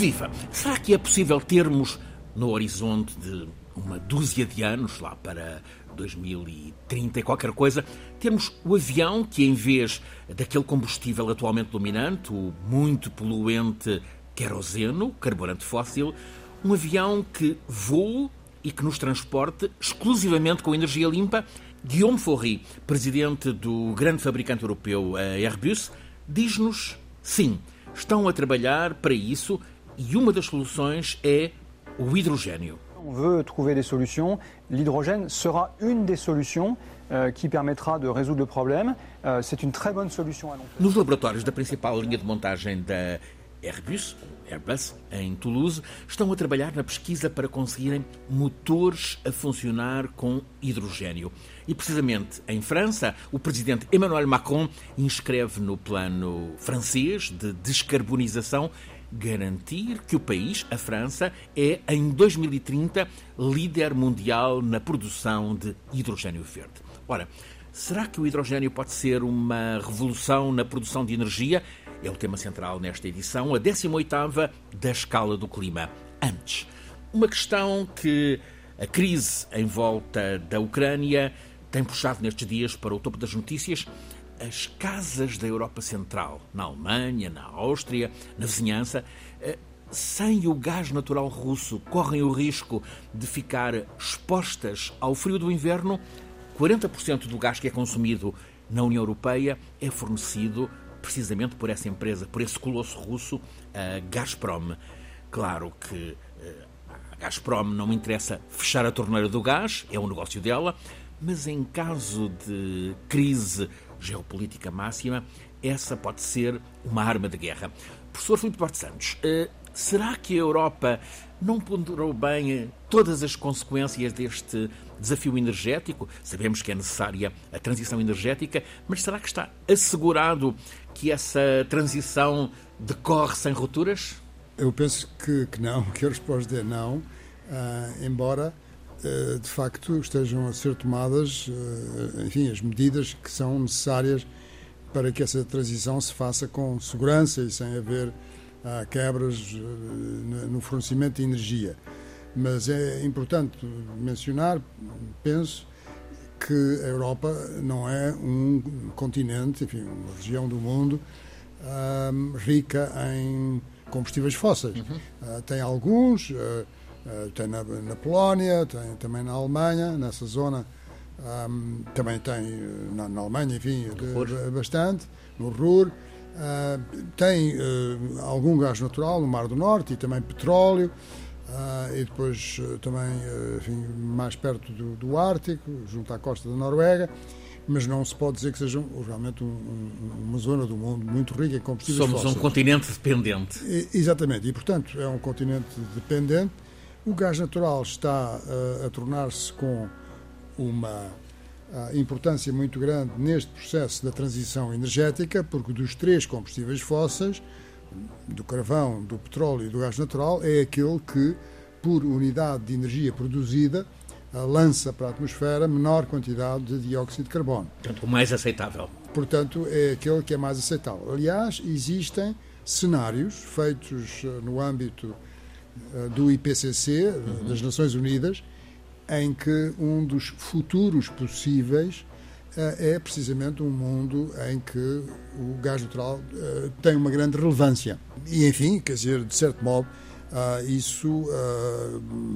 Viva! Será que é possível termos no horizonte de uma dúzia de anos, lá para 2030 e qualquer coisa, termos o avião que, em vez daquele combustível atualmente dominante, o muito poluente queroseno, carburante fóssil, um avião que voe e que nos transporte exclusivamente com energia limpa. Guillaume Faury, presidente do grande fabricante europeu Airbus, diz-nos sim, estão a trabalhar para isso e uma das soluções é o hidrogênio. On veut trouver des solutions. L'hydrogène sera une des solutions euh, qui permettra de résoudre le problème. Euh, c'est une très bonne solution à long terme. Nos laboratórios da principal linha de montagem da Airbus, Airbus, em Toulouse, estão a trabalhar na pesquisa para conseguirem motores a funcionar com hidrogênio. E precisamente em França, o presidente Emmanuel Macron inscreve no plano francês de descarbonização garantir que o país, a França, é em 2030 líder mundial na produção de hidrogênio verde. Ora, será que o hidrogênio pode ser uma revolução na produção de energia? É o tema central nesta edição, a 18ª da escala do clima. Antes, uma questão que a crise em volta da Ucrânia tem puxado nestes dias para o topo das notícias as casas da Europa Central, na Alemanha, na Áustria, na vizinhança, eh, sem o gás natural russo, correm o risco de ficar expostas ao frio do inverno. 40% do gás que é consumido na União Europeia é fornecido precisamente por essa empresa, por esse colosso russo, a Gazprom. Claro que eh, a Gazprom não interessa fechar a torneira do gás, é um negócio dela, mas em caso de crise geopolítica máxima, essa pode ser uma arma de guerra. Professor Filipe Duarte Santos, eh, será que a Europa não ponderou bem todas as consequências deste desafio energético? Sabemos que é necessária a transição energética, mas será que está assegurado que essa transição decorre sem rupturas? Eu penso que, que não, que a resposta é não, uh, embora de facto estejam a ser tomadas, uh, enfim, as medidas que são necessárias para que essa transição se faça com segurança e sem haver quebras no fornecimento de energia. Mas é importante mencionar, penso, que a Europa não é um continente, enfim, uma região do mundo um, rica em combustíveis fósseis. Uhum. Uh, tem alguns, tem na, na, Polónia, tem também na Alemanha, nessa zona. Um, também tem na, na Alemanha, enfim, de, bastante, no Ruhr. tem algum gás natural no Mar do Norte e também petróleo. Uh, e depois uh, também uh, enfim, mais perto do, do, Ártico, junto à costa da Noruega, mas não se pode dizer que seja realmente um, um, uma zona do mundo muito rica em combustíveis Somos fósseis. um continente dependente. E, exatamente, e portanto é um continente dependente. O gás natural está a tornar-se com uma importância muito grande neste processo da transição energética, porque dos três combustíveis fósseis, do carvão, do petróleo e do gás natural é aquele que, por unidade de energia produzida, lança para a atmosfera menor quantidade de dióxido de carbono. Portanto, o mais aceitável. Portanto, é aquele que é mais aceitável. Aliás, existem cenários feitos no âmbito do IPCC, eh, uhum. das Nações Unidas, em que um dos futuros possíveis é precisamente um mundo em que o gás natural tem uma grande relevância. E, enfim, quer dizer, de certo modo, isso,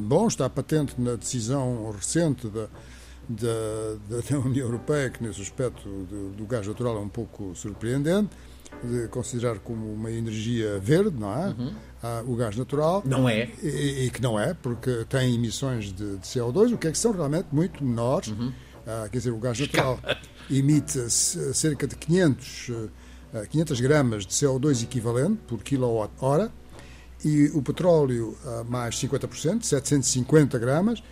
bom, está patente na decisão recente da, da, da União Europeia, que nesse aspecto do, do, gás natural é um pouco surpreendente, de considerar como uma energia verde, não é? Uhum. O gás natural. Não é. E, e, que não é, porque tem emissões de, de, CO2, o que é que são realmente muito menores. Uhum ah, quer dizer, o gás natural emite cerca de 500, 500 ah, gramas de CO2 equivalente por quilowatt-hora e o petróleo ah, mais 50%, 750 gramas,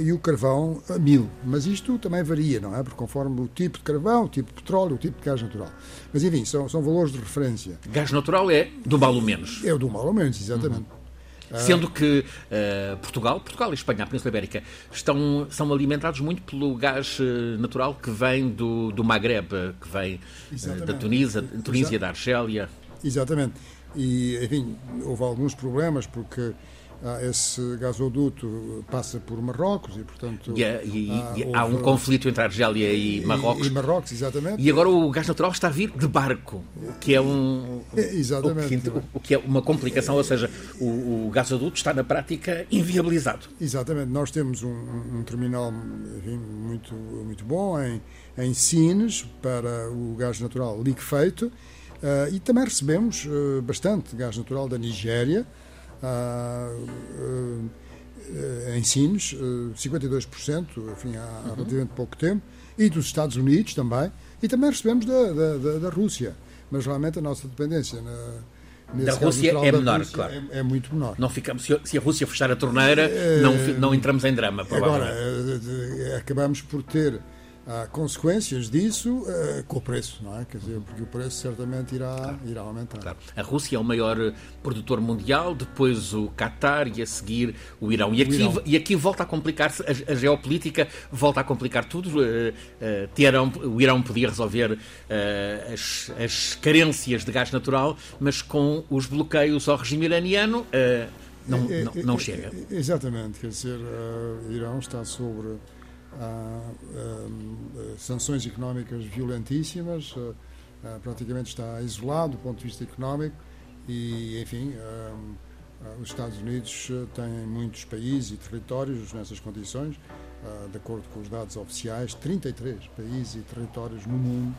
e o carvão a 1000. Mas isto também varia, não é? Porque conforme o tipo de carvão, o tipo de petróleo, o tipo de gás natural. Mas enfim, são, são valores de referência. Gás natural é do mal ou menos. É do mal ou menos, exatamente. Uhum. Sendo que uh, Portugal, Portugal e Espanha, a Península Ibérica, estão, são alimentados muito pelo gás uh, natural que vem do, do Magreb, que vem uh, da Tunísia, Tunísia, da Argélia. Exatamente. E, enfim, houve alguns problemas porque ah, esse gasoduto passa por Marrocos e, portanto. E, e, ah, e há um conflito entre Argélia e Marrocos. E, Marrocos, exatamente. E agora o gás natural está a vir de barco, que é um. Exatamente. O que, o que é uma complicação, ou seja, o, o, gasoduto está na prática inviabilizado. Exatamente. Nós temos um, um terminal enfim, muito, muito bom em, em Sines para o gás natural liquefeito uh, e também recebemos uh, bastante gás natural da Nigéria uh, em Sines, 52%, enfim, há uhum. relativamente pouco tempo, e dos Estados Unidos também, e também recebemos da, da, da Rússia. Mas realmente a nossa dependência na, da Rússia é menor, Rússia claro. É, é, muito menor. Não ficamos, se a Rússia fechar a torneira, é, não, não entramos em drama, provavelmente. Agora, acabamos por ter há consequências disso uh, com o preço, não é? Quer dizer, porque o preço certamente irá, claro. irá aumentar. Claro. A Rússia é o maior eh, produtor mundial, depois o Qatar e a seguir o Irão. E aqui, Irão. E aqui volta a complicar-se, a, a, geopolítica volta a complicar tudo. Uh, uh, terão, o Irão podia resolver as, as, carências de gás natural, mas com os bloqueios ao regime iraniano não, é, não, não é, chega. Exatamente, quer dizer, o Irão está sobre há um, sanções económicas violentíssimas, uh, praticamente está isolado do ponto de vista económico e, enfim, um, os Estados Unidos têm muitos países e territórios nessas condições, de acordo com os dados oficiais, 33 países e territórios no mundo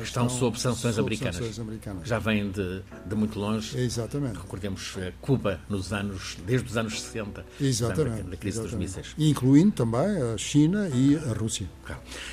estão sob sanções, sob americanas. sanções americanas. Já vêm de, de muito longe. Exatamente. Recordemos eh, Cuba nos anos, desde os anos 60, Exatamente. da crise Exatamente. dos mísseis. Incluindo também a China e a Rússia.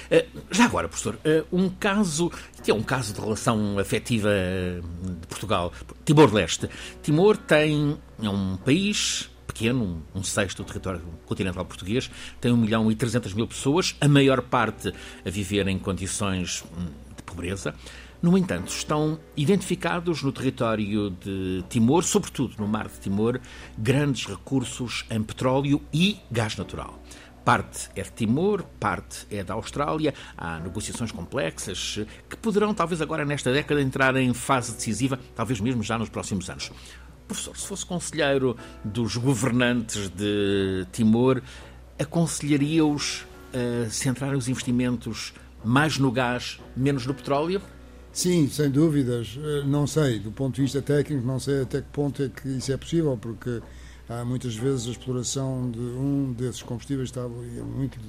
Eh, já agora, professor, eh, um caso, que é um caso de relação afetiva de Portugal, Timor-Leste. Timor tem, é um país pequeno, um sexto do território continental português, tem 1 milhão e 300 mil pessoas, a maior parte a viver em condições hum, pobreza. No entanto, estão identificados no território de Timor, sobretudo no mar de Timor, grandes recursos em petróleo e gás natural. Parte é de Timor, parte é da Austrália. Há negociações complexas que poderão, talvez agora nesta década, entrar em fase decisiva, talvez mesmo já nos próximos anos. Professor, se fosse conselheiro dos governantes de Timor, aconselharia-os a centrar os investimentos mais no gás, menos no petróleo? Sim, sem dúvidas. Eh, não sei, do ponto de vista técnico, não sei até que ponto é que isso é possível, porque há muitas vezes a exploração de um desses combustíveis está muito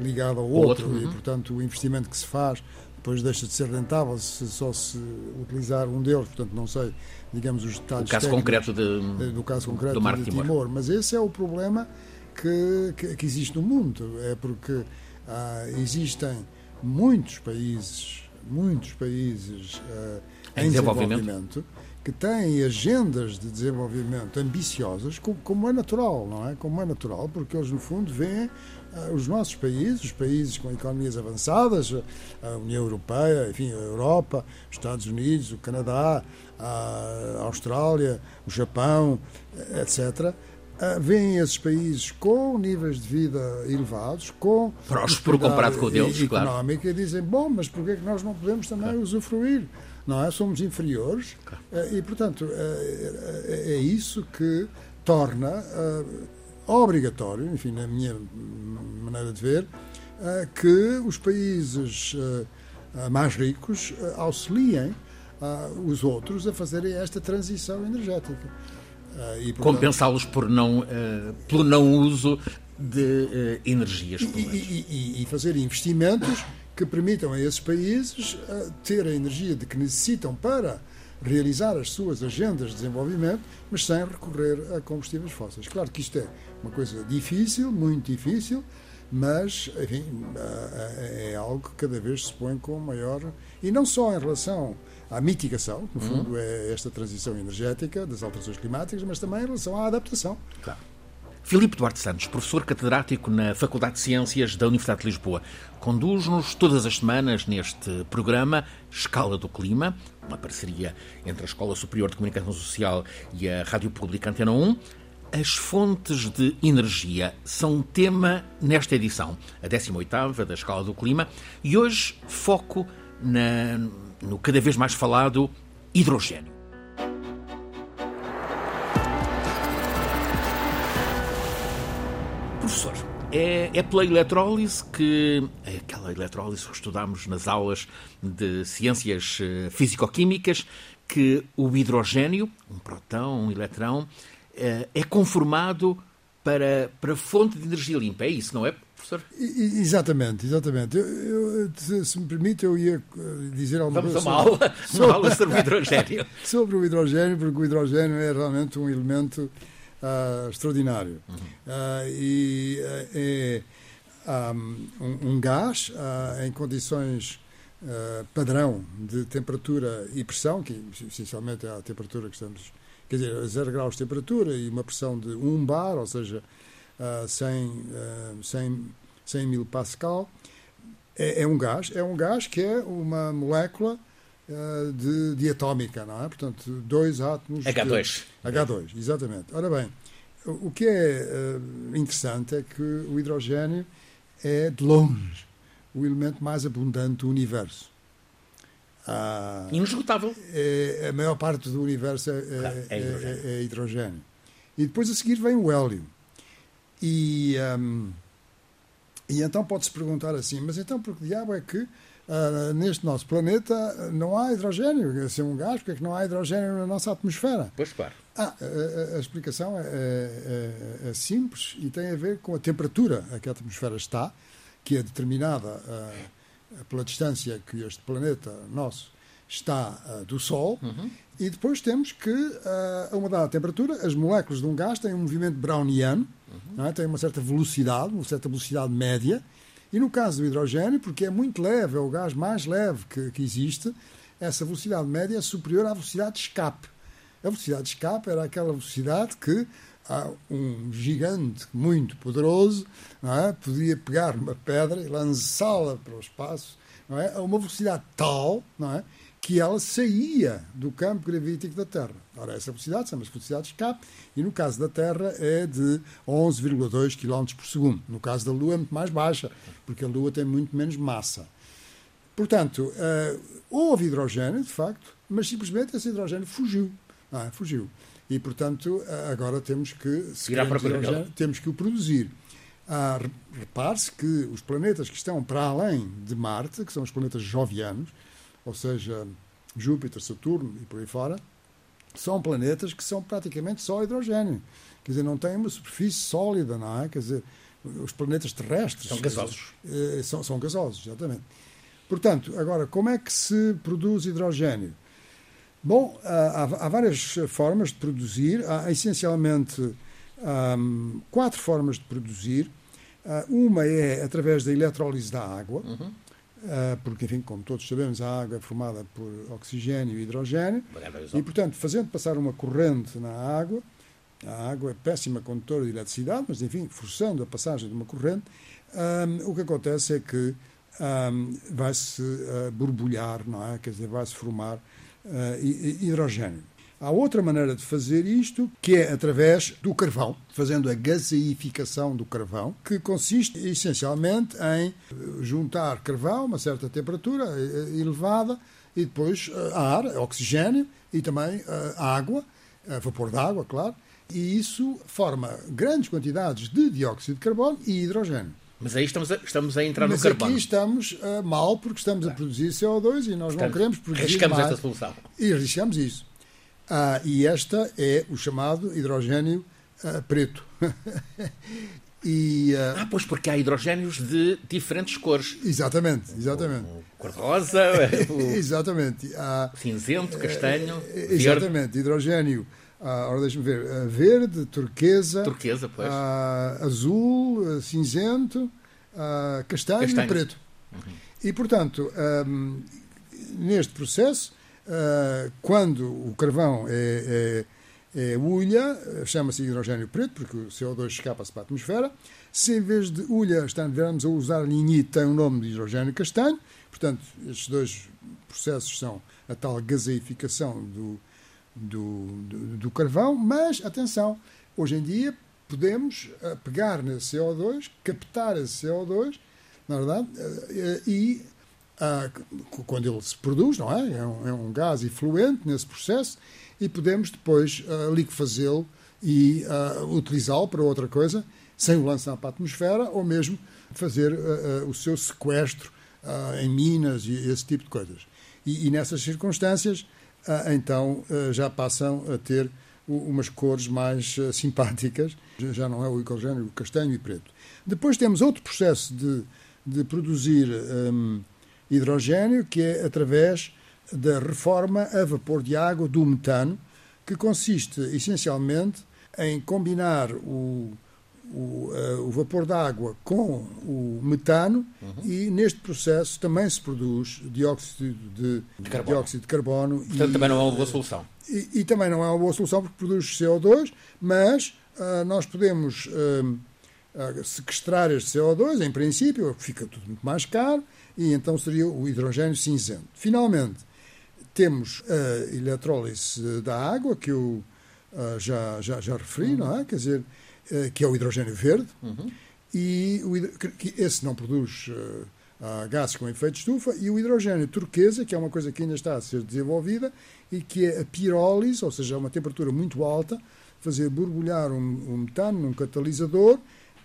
ligado ao outro, outro. e, uhum. portanto, o investimento que se faz depois deixa de ser rentável se só se utilizar um deles, portanto, não sei, digamos, os detalhes. O caso concreto de, eh, do caso concreto do Mar de Timor. Timor. Mas esse é o problema que, que, que existe no mundo, é porque ah, existem muitos países, muitos países uh, em, desenvolvimento. desenvolvimento. que têm agendas de desenvolvimento ambiciosas, como, é natural, não é? Como é natural, porque eles no fundo veem uh, os nossos países, os países com economias avançadas, a União Europeia, enfim, a Europa, os Estados Unidos, o Canadá, a Austrália, o Japão, etc uh, veem esses países com níveis de vida elevados, com próspero comparado com o deles, económica, claro. e dizem, bom, mas porquê é que nós não podemos também claro. usufruir? Não é? Somos inferiores claro. uh, e, portanto, uh, é isso que torna obrigatório, enfim, na minha maneira de ver, que os países mais ricos auxiliem os outros a fazerem esta transição energética. Uh, Compensá-los por não, uh, pelo não uso de uh, energias. E, e, e, e, fazer investimentos que permitam a esses países ter a energia de que necessitam para realizar as suas agendas de desenvolvimento, mas sem recorrer a combustíveis fósseis. Claro que isto é uma coisa difícil, muito difícil, mas, enfim, é algo que cada vez se põe com maior. E não só em relação à mitigação, que no fundo uhum. é esta transição energética das alterações climáticas, mas também em relação à adaptação. Claro. Filipe Duarte Santos, professor catedrático na Faculdade de Ciências da Universidade de Lisboa, conduz-nos todas as semanas neste programa Escala do Clima, uma parceria entre a Escola Superior de Comunicação Social e a Rádio Pública Antena 1. As fontes de energia são um tema nesta edição, a 18ª da Escala do Clima, e hoje foco na, no cada vez mais falado hidrogênio. Professor, é, é pela eletrólise que. É aquela eletrólise que estudámos nas aulas de ciências eh, físico-químicas, que o hidrogênio, um protão, um eletrão, é, é conformado para, para fonte de energia limpa. É isso, não é, professor? Exatamente, exatamente. Eu, eu, se me permite, eu ia eh, dizer alguma Vamos coisa. Vamos a uma aula, sobre, uma aula sobre o hidrogênio. sobre o hidrogênio, porque o hidrogênio é realmente um elemento uh, extraordinário. Uhum. Uh, e uh, é um, um, gás em condições padrão de temperatura e pressão, que essencialmente é a temperatura que estamos quer dizer, a 0 graus de temperatura e uma pressão de 1 bar, ou seja, uh, 100, uh, 100, 100 mil pascal, é, é, um gás, é um gás que é uma molécula uh, de, diatómica, não é? Portanto, dois átomos. H2. De, H2, exatamente. Ora bem, o que é uh, interessante é que o hidrogênio é, de longe, o elemento mais abundante do universo. Ah, Inesgotável. É, a maior parte do universo é, é, é, hidrogênio. É, é, hidrogênio. E depois a seguir vem o hélio. E, um, e então pode-se perguntar assim, mas então por que diabo é que uh, neste nosso planeta não há hidrogênio? É um gás, porque é que não há hidrogênio na nossa atmosfera? Pois claro. Ah, a, a, explicação é, é, é, simples e tem a ver com a temperatura a que a atmosfera está, que é determinada uh, pela distância que este planeta nosso está uh, do Sol, uhum. e depois temos que, uh, a uma dada temperatura, as moléculas de um gás têm um movimento browniano, uhum. é? têm uma certa velocidade, uma certa velocidade média, e no caso do hidrogênio, porque é muito leve, é o gás mais leve que, que existe, essa velocidade média é superior à velocidade de escape. A velocidade de escape era aquela velocidade que um gigante muito poderoso é? podia pegar uma pedra e lançá-la para o espaço é? a uma velocidade tal é? que ela saía do campo gravítico da Terra. Ora, essa velocidade chama-se velocidade de escape e no caso da Terra é de 11,2 km por segundo. No caso da Lua é muito mais baixa, porque a Lua tem muito menos massa. Portanto, uh, houve hidrogênio, de facto, mas simplesmente esse hidrogênio fugiu. É? fugiu e, portanto, agora temos que, temos que o produzir. Ah, Repare-se que os planetas que estão para além de Marte, que são os planetas jovianos, ou seja, Júpiter, Saturno e por aí fora, são planetas que são praticamente só hidrogênio. Quer dizer, não têm uma superfície sólida, não é? Quer dizer, os planetas terrestres. São gasosos. Eh, são, são gasosos, exatamente. Portanto, agora, como é que se produz hidrogênio? Bom, há, há, várias formas de produzir, há essencialmente um, quatro formas de produzir. Uh, uma é através da eletrólise da água, uhum. uh, porque, enfim, como todos sabemos, a água é formada por oxigênio e hidrogênio, e, portanto, fazendo passar uma corrente na água, a água é péssima condutora de eletricidade, mas, enfim, forçando a passagem de uma corrente, um, o que acontece é que um, vai-se uh, borbulhar, não é? Quer dizer, vai-se formar hidrogênio. Há outra maneira de fazer isto, que é através do carvão, fazendo a gaseificação do carvão, que consiste essencialmente em juntar carvão a uma certa temperatura eh, elevada e depois ar, oxigênio e também água, vapor d'água, claro, e isso forma grandes quantidades de dióxido de carbono e hidrogênio. Mas aí estamos a, estamos a entrar Mas no carbono. Mas aqui estamos uh, mal porque estamos a produzir CO2 e nós não queremos produzir arriscamos mais. esta solução. E arriscamos isso. Ah, e esta é o chamado hidrogênio uh, preto. e, uh, ah, pois porque há hidrogénios de diferentes cores. Exatamente, exatamente. O, o cor-de-rosa, exatamente. cinzento, castanho, Exatamente, verde. hidrogênio ah, ora, deixa-me ver. Uh, verde, turquesa. Turquesa, pois. Uh, azul, cinzento, castanho, castanho, e preto. Uhum. E, portanto, um, neste processo, quando o carvão é, é, é ulha, chama-se hidrogênio preto, porque o CO2 escapa-se para a atmosfera. Se em vez de ulha estivermos a usar lignite, tem o nome de hidrogênio castanho. Portanto, estes dois processos são a tal gaseificação do, do, do, do carvão, mas atenção, hoje em dia podemos eh, pegar nesse CO2, captar esse CO2, na verdade, eh, e quando ele se produz, não é? É um, é um gás efluente nesse processo, e podemos depois uh, liquefazê-lo e uh, utilizá-lo para outra coisa, sem o lançar para a atmosfera, ou mesmo fazer o seu sequestro em minas e esse tipo de coisas. E, e nessas circunstâncias, então, já passam a ter umas cores mais simpáticas, já não é o hidrogênio castanho e preto. Depois temos outro processo de, de produzir um, hidrogênio, que é através da reforma a vapor de água do metano, que consiste essencialmente em combinar o, o, uh, o vapor da água com o metano uhum. e neste processo também se produz dióxido de, de carbono. Dióxido de carbono Portanto, e, também não é uma boa solução. E, e, também não é uma boa solução porque produz CO2, mas uh, nós podemos uh, sequestrar este CO2, em princípio, fica tudo muito mais caro, e então seria o hidrogênio cinzento. Finalmente, temos a eletrólise da água, que eu já, já, já referi, uhum. não é? Quer dizer, que é o hidrogênio verde, uhum. e o, que esse não produz uh, gases com efeito de estufa, e o hidrogênio turquesa, que é uma coisa que ainda está a ser desenvolvida, e que é a pirólise, ou seja, a uma temperatura muito alta, fazer borbulhar um, um metano num catalisador,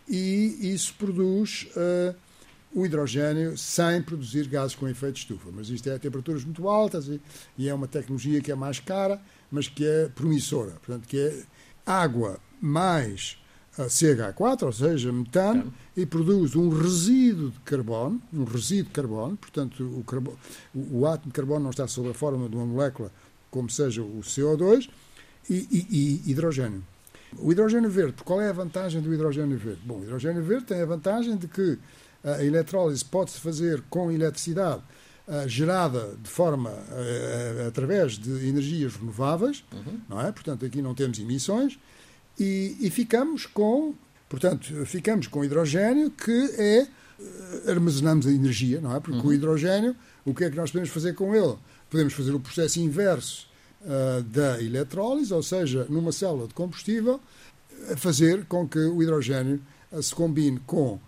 e isso produz o hidrogênio sem produzir gases com efeito de estufa. Mas isto é a temperaturas muito altas e, e, é uma tecnologia que é mais cara, mas que é promissora. Portanto, que é água mais CH4, ou seja, metano, e produz um resíduo de carbono, um resíduo de carbono, portanto, o, carbono, o, o átomo de carbono não está sob a forma de uma molécula como seja o CO2, e, e, e hidrogênio. O hidrogênio verde, qual é a vantagem do hidrogênio verde? Bom, o hidrogênio verde tem a vantagem de que a eletrólise pode-se fazer com eletricidade uh, gerada de forma uh, através de energias renováveis, uhum. não é? Portanto, aqui não temos emissões e, e, ficamos com, portanto, ficamos com hidrogênio que é armazenamos a energia, não é? Porque uhum. o hidrogênio, o que é que nós podemos fazer com ele? Podemos fazer o processo inverso uh, da eletrólise, ou seja, numa célula de combustível, fazer com que o hidrogênio se combine com uh,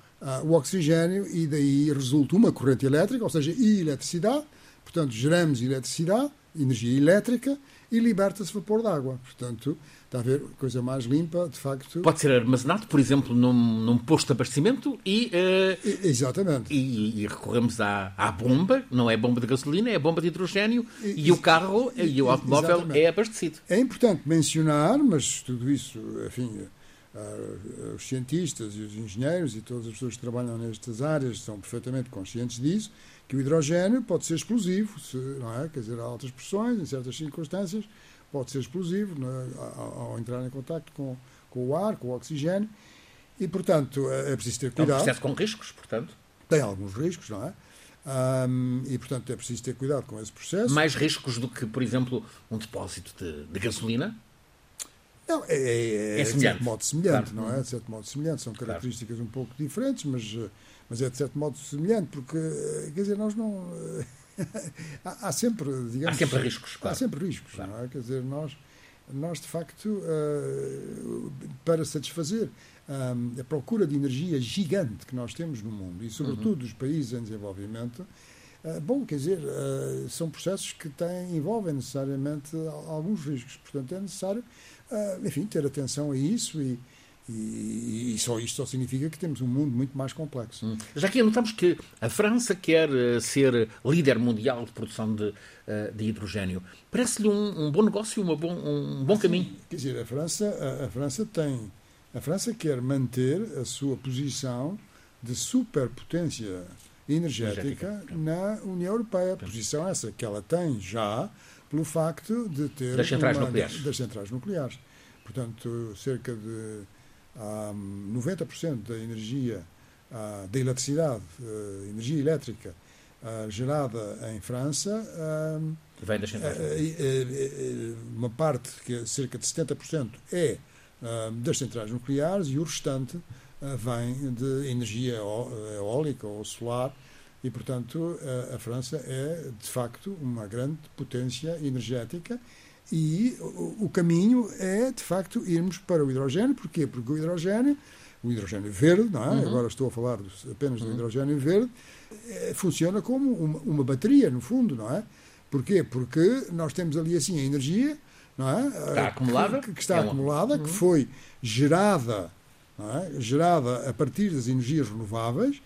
o oxigênio e daí resulta uma corrente elétrica, ou seja, eletricidade. Portanto, geramos eletricidade, energia elétrica e liberta-se vapor de água. Portanto, está a ver, coisa mais limpa, de facto. Pode ser armazenado, por exemplo, num, num posto de abastecimento e, uh, Exatamente. E, e, recorremos à, à bomba, não é bomba de gasolina, é bomba de hidrogênio e, e o carro e, e o automóvel exatamente. é abastecido. É importante mencionar, mas tudo isso, enfim Uh, os cientistas e os engenheiros e todas as pessoas que trabalham nestas áreas são perfeitamente conscientes disso, que o hidrogênio pode ser explosivo, se, não é? Quer dizer, a altas pressões, em certas circunstâncias, pode ser explosivo é? ao, ao, entrar em contato com, com o ar, com o oxigênio, e, portanto, é, é preciso ter cuidado. É um processo com riscos, portanto. Tem alguns riscos, não é? Um, e, portanto, é preciso ter cuidado com esse processo. Mais riscos do que, por exemplo, um depósito de, de gasolina? Não, é, é, é, é de certo modo semelhante, claro. não é? De certo modo semelhante. São características claro. um pouco diferentes, mas, mas é de certo modo semelhante, porque, quer dizer, nós não. há, há, sempre, digamos. Há sempre riscos, claro. Há sempre riscos, claro. não é? Quer dizer, nós, nós de facto, uh, para satisfazer um, a procura de energia gigante que nós temos no mundo, e sobretudo uhum. países em desenvolvimento, Uh, bom, quer dizer, uh, são processos que têm, envolvem necessariamente alguns riscos. Portanto, é necessário uh, enfim, ter atenção a isso e, e, e, só isto só significa que temos um mundo muito mais complexo. Hum. Já aqui notamos que a França quer uh, ser líder mundial de produção de, uh, de hidrogênio. Parece-lhe um, um, bom negócio, uma bom, um bom caminho. Quer dizer, a França, a, a, França tem. A França quer manter a sua posição de superpotência energética, energética. na União Europeia. A posição essa que ela tem já pelo facto de ter das centrais uma, nucleares. Das centrais nucleares. Portanto, cerca de um, 90% da energia, da eletricidade, uh, energia elétrica gerada em França vem das centrais Uma parte, que é cerca de 70%, é das centrais nucleares e o restante vem de energia eólica ou solar e, portanto, a, França é, de facto, uma grande potência energética e o, o, caminho é, de facto, irmos para o hidrogênio. Porquê? Porque o hidrogênio, o hidrogênio verde, não é? Uhum. agora estou a falar apenas do uhum. hidrogênio verde, é, funciona como uma, uma, bateria, no fundo, não é? Porquê? Porque nós temos ali, assim, a energia, não é? Está acumulada. Que, que está é acumulada, uhum. que foi gerada é? gerada a partir das energias renováveis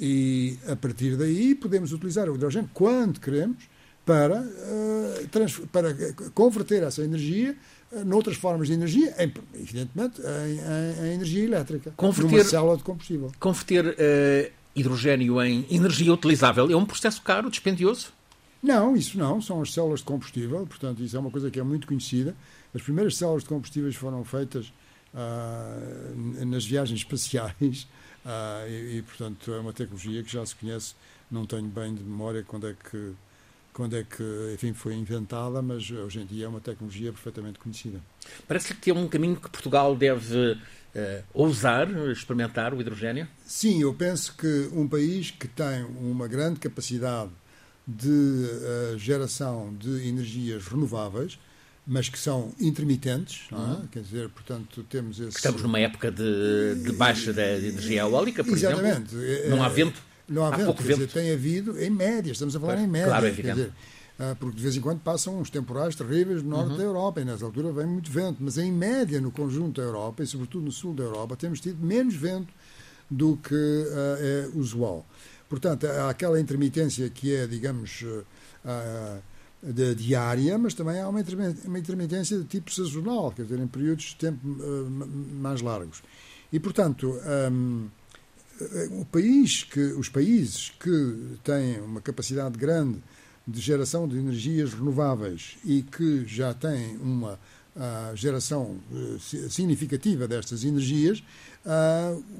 e a partir daí podemos utilizar o hidrogênio quando queremos para, uh, para converter essa energia uh, noutras formas de energia, em, evidentemente em, em, em, energia elétrica, converter, numa célula de combustível. Converter uh, hidrogênio em energia utilizável é um processo caro, dispendioso? Não, isso não. São as células de combustível, portanto, isso é uma coisa que é muito conhecida. As primeiras células de combustíveis foram feitas nas viagens espaciais ah, e, e, portanto, é uma tecnologia que já se conhece, não tenho bem de memória quando é que, quando é que enfim, foi inventada, mas hoje em dia é uma tecnologia perfeitamente conhecida. Parece que é um caminho que Portugal deve uh, ousar experimentar o hidrogênio? Sim, eu penso que um país que tem uma grande capacidade de uh, geração de energias renováveis, mas que são intermitentes, é? Uhum. quer dizer, portanto, temos esse... Estamos numa época de, de baixa da energia eólica, por Exatamente. exemplo. Exatamente. Não há vento. Não há, há vento, pouco vento. Dizer, tem havido, em média, estamos a falar claro, em média. Claro, é. Dizer, ah, porque de vez em quando passam uns temporais terríveis no norte uhum. da Europa e nessa altura vem muito vento, mas em média no conjunto da Europa e sobretudo no sul da Europa temos tido menos vento do que uh, é usual. Portanto, há aquela intermitência que é, digamos, uh, de, diária, mas também há uma intermitência de tipo sazonal, quer dizer, em períodos de tempo uh, mais largos. E, portanto, um, o país que, os países que têm uma capacidade grande de geração de energias renováveis e que já têm uma uh, geração uh, significativa destas energias,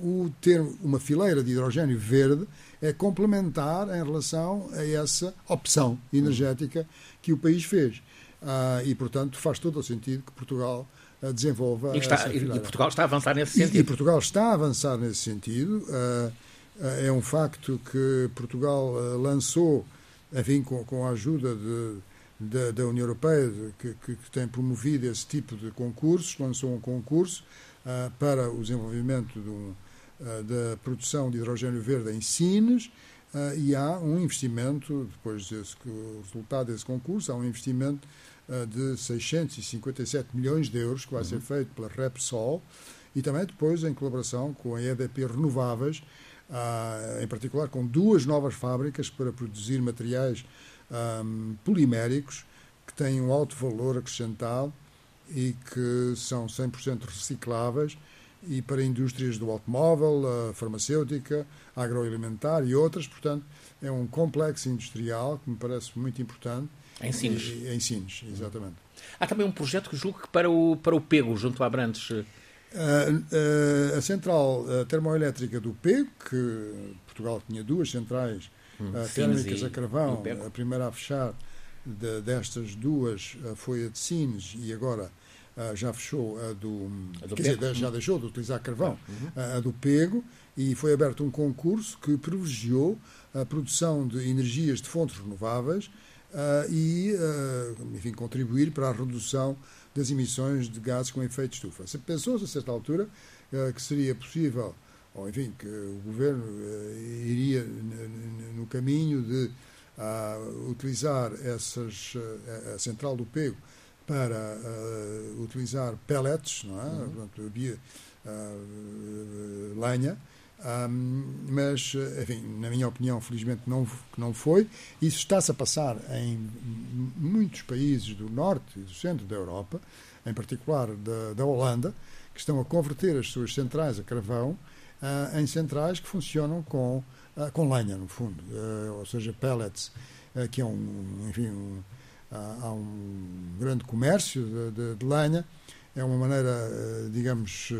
o ter uma fileira de hidrogênio verde é complementar em relação a essa opção energética que o país fez. Ah, e, portanto, faz todo o sentido que Portugal ah, desenvolva e, está, e Portugal está a avançar nesse sentido. E, e Portugal está a avançar nesse sentido. Ah, é um facto que Portugal lançou, enfim, com, com a ajuda de, de, da União Europeia, que, que, que, tem promovido esse tipo de concursos, lançou um concurso para o desenvolvimento de um, da produção de hidrogênio verde em Sines, uh, e há um investimento, depois desse o resultado desse concurso, há um investimento uh, de 657 milhões de euros que vai uhum. ser feito pela Repsol e também depois em colaboração com a EDP Renováveis, uh, em particular com duas novas fábricas para produzir materiais um, poliméricos que têm um alto valor acrescentado e que são 100% recicláveis e para indústrias do automóvel, farmacêutica, agroalimentar e outras. Portanto, é um complexo industrial que me parece muito importante. Em Sines. Em Sines, exatamente. Há também um projeto que julgo que para o, para o Pego, junto a Abrantes. Uh, uh, a central termoelétrica do Pego, que Portugal tinha duas centrais hum, térmicas a carvão, a primeira a fechar de, destas duas foi a de Sines e agora uh, já fechou a do, a do quer dizer, já deixou de utilizar carvão, uhum. a do Pego, e foi aberto um concurso que privilegiou a produção de energias de fontes renováveis e, uh, enfim, contribuir para a redução das emissões de gases com efeito estufa. Pensou-se, a certa altura, uh, que seria possível, ou enfim, que o governo iria no caminho de utilizar essas, a central do pego para uh, utilizar pellets, não é? Uhum. Portanto, bio, uh, lenha, um, mas, enfim, na minha opinião, felizmente não, não foi. Isso está-se a passar em muitos países do norte e do centro da Europa, em particular da, da Holanda, que estão a converter as suas centrais a carvão uh, em centrais que funcionam com, uh, com lenha, no fundo, uh, ou seja, pellets, que é um, enfim, um, há, um grande comércio de, de, de, lenha, é uma maneira, digamos,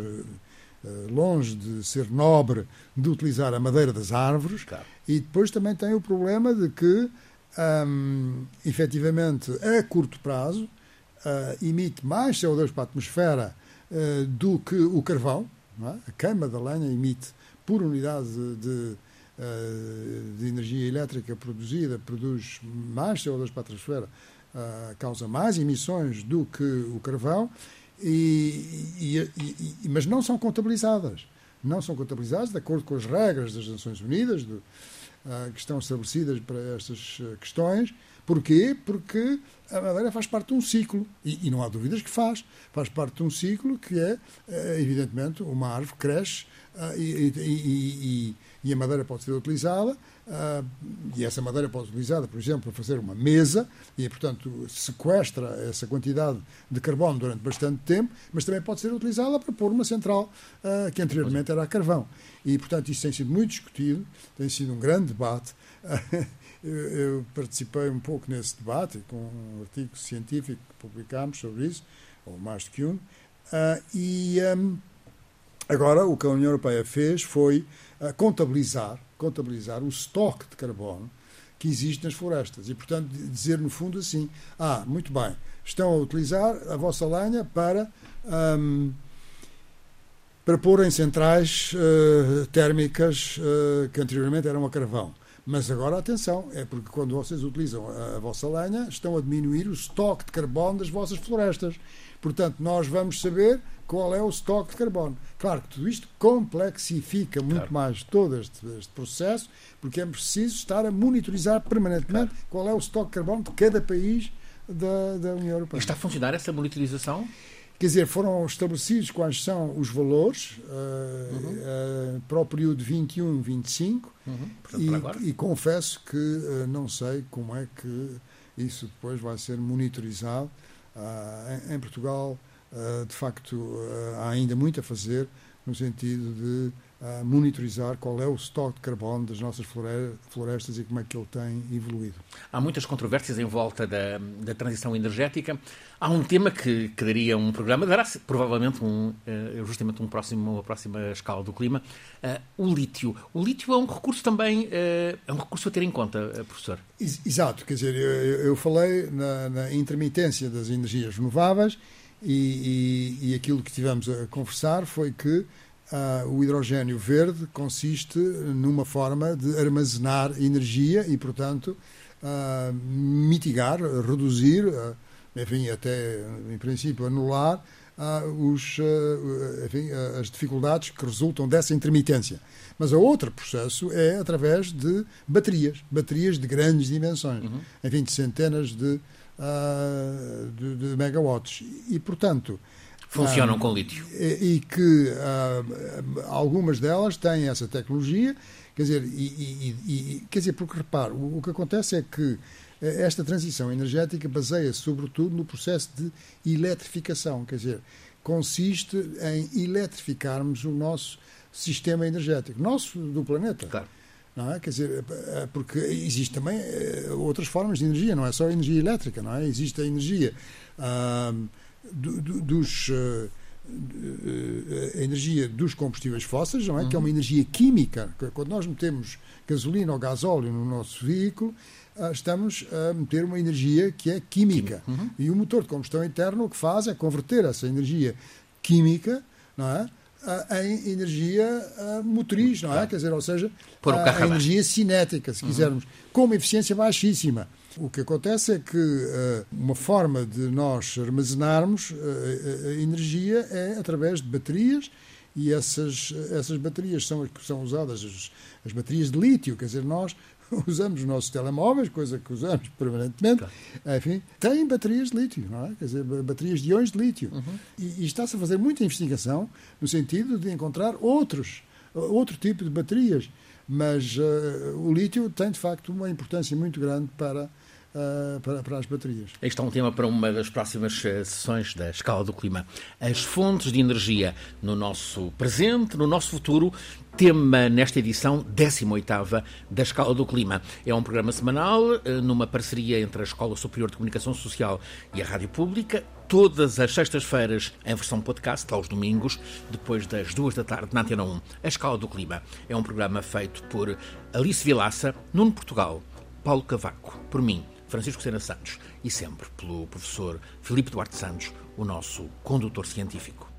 longe de ser nobre de utilizar a madeira das árvores claro. e depois também tem o problema de que, um, efetivamente, a curto prazo, uh, emite mais CO2 para a atmosfera uh, do que o carvão. É? A queima da lenha emite, por unidade de, de, uh, de energia elétrica produzida, produz mais CO2 para a atmosfera uh, causa mais emissões do que o carvão, e, e, e, mas não são contabilizadas. Não são contabilizadas de acordo com as regras das Nações Unidas, uh, que estão estabelecidas para estas questões, Porquê? Porque a madeira faz parte de um ciclo, e, e, não há dúvidas que faz. Faz parte de um ciclo que é, eh, evidentemente, uma árvore cresce uh, e, e, a madeira pode ser utilizada, uh, e essa madeira pode ser utilizada, por exemplo, para fazer uma mesa, e, portanto, sequestra essa quantidade de carbono durante bastante tempo, mas também pode ser utilizada para pôr uma central uh, que anteriormente era a carvão. E, portanto, isso tem sido muito discutido, tem sido um grande debate. Eu, eu, participei um pouco nesse debate, com um artigo científico que publicámos sobre isso, ou mais do que um, uh, e um, agora o que a União Europeia fez foi uh, contabilizar, contabilizar o estoque de carbono que existe nas florestas e, portanto, dizer no fundo assim: ah, muito bem, estão a utilizar a vossa lenha para. Um, para pôr em centrais uh, térmicas uh, que anteriormente eram a carvão. Mas agora atenção, é porque quando vocês utilizam a, a vossa lenha, estão a diminuir o estoque de carbono das vossas florestas. Portanto, nós vamos saber qual é o estoque de carbono. Claro que tudo isto complexifica muito claro. mais todo este, este, processo, porque é preciso estar a monitorizar permanentemente claro. qual é o estoque de carbono de cada país da, da União Europeia. E está a funcionar essa monitorização? Quer dizer, foram estabelecidos quais são os valores uh, uhum. uh, para o período 21-25 uhum. e, e, confesso que uh, não sei como é que isso depois vai ser monitorizado. Em, em, Portugal, de facto, há ainda muito a fazer no sentido de a monitorizar qual é o estoque de carbono das nossas florestas e como é que ele tem evoluído. Há muitas controvérsias em volta da, da transição energética. Há um tema que, que daria um programa, dará provavelmente um, eh, justamente um próximo, uma próxima escala do clima, o lítio. O lítio é um recurso também, é um recurso a ter em conta, professor. Exato, quer dizer, eu, eu falei na, na, intermitência das energias renováveis e, e, e aquilo que tivemos a conversar foi que Uh, o hidrogênio verde consiste numa forma de armazenar energia e, portanto, uh, mitigar, reduzir, uh, enfim, até em princípio anular os, enfim, as dificuldades que resultam dessa intermitência. Mas o outro processo é através de baterias, baterias de grandes dimensões, uhum. enfim, de centenas de, de, de megawatts. E, portanto, funcionam ah, com lítio. E, e que ah, algumas delas têm essa tecnologia, quer dizer, e, e, quer dizer, porque repare, o, o, que acontece é que eh, esta transição energética baseia-se sobretudo no processo de eletrificação, quer dizer, consiste em eletrificarmos o nosso sistema energético, nosso do planeta. Claro. Não é? Quer dizer, eh, porque existe também eh, outras formas de energia, não é só a energia elétrica, não é? Existe a energia ah, do, do, dos uh, a energia dos combustíveis fósseis, não é? Uhum. que é uma uhum. energia química. Quando nós metemos gasolina ou gasóleo no nosso veículo, uh, estamos a meter uma energia que é química. Uhum. E o motor de combustão interna o que faz é converter essa energia química não é? Em energia motriz, não é? Quer dizer, ou seja, a energia cinética, se uhum. quisermos, com uma eficiência baixíssima. O que acontece é que uh, uma forma de nós armazenarmos uh, a energia é através de baterias e essas, essas baterias são as que são usadas, as, as baterias de lítio, quer dizer, nós usamos os nossos telemóveis, coisa que usamos permanentemente, claro. enfim, têm baterias de lítio, não é? Quer dizer, baterias de íons de lítio. Uhum. E, e está-se a fazer muita investigação no sentido de encontrar outros, outro tipo de baterias. Mas uh, o lítio tem, de facto, uma importância muito grande para uh, para, para, as baterias. Este é um tema para uma das próximas uh, sessões da Escala do Clima. As fontes de energia no nosso presente, no nosso futuro, tema nesta edição 18ª da Escala do Clima. É um programa semanal, uh, numa parceria entre a Escola Superior de Comunicação Social e a Rádio Pública, todas as sextas-feiras em versão podcast, aos domingos, depois das duas da tarde na Antena 1. A Escala do Clima é um programa feito por Alice Vilaça, Nuno Portugal, Paulo Cavaco, por mim, Francisco Sena Santos e sempre pelo professor Filipe Duarte Santos, o nosso condutor científico.